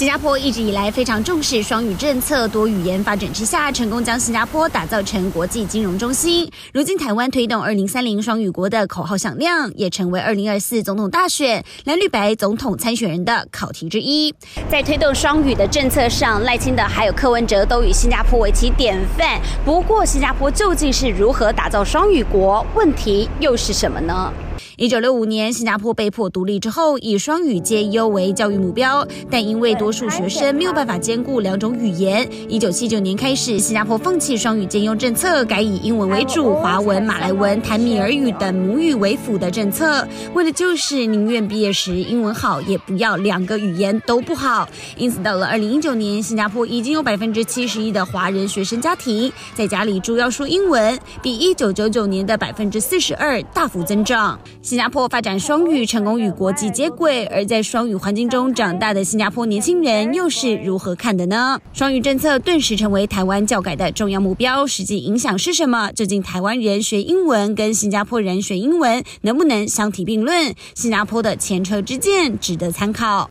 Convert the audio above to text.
新加坡一直以来非常重视双语政策，多语言发展之下，成功将新加坡打造成国际金融中心。如今，台湾推动二零三零双语国的口号响亮，也成为二零二四总统大选蓝绿白总统参选人的考题之一。在推动双语的政策上，赖清德还有柯文哲都以新加坡为其典范。不过，新加坡究竟是如何打造双语国？问题又是什么呢？一九六五年，新加坡被迫独立之后，以双语皆优为教育目标，但因为多数学生没有办法兼顾两种语言，一九七九年开始，新加坡放弃双语兼优政策，改以英文为主，华文、马来文、坦米尔语等母语为辅的政策，为的就是宁愿毕业时英文好，也不要两个语言都不好。因此，到了二零一九年，新加坡已经有百分之七十一的华人学生家庭在家里主要说英文，比一九九九年的百分之四十二大幅增长。新加坡发展双语成功与国际接轨，而在双语环境中长大的新加坡年轻人又是如何看的呢？双语政策顿时成为台湾教改的重要目标，实际影响是什么？究竟台湾人学英文跟新加坡人学英文能不能相提并论？新加坡的前车之鉴值得参考。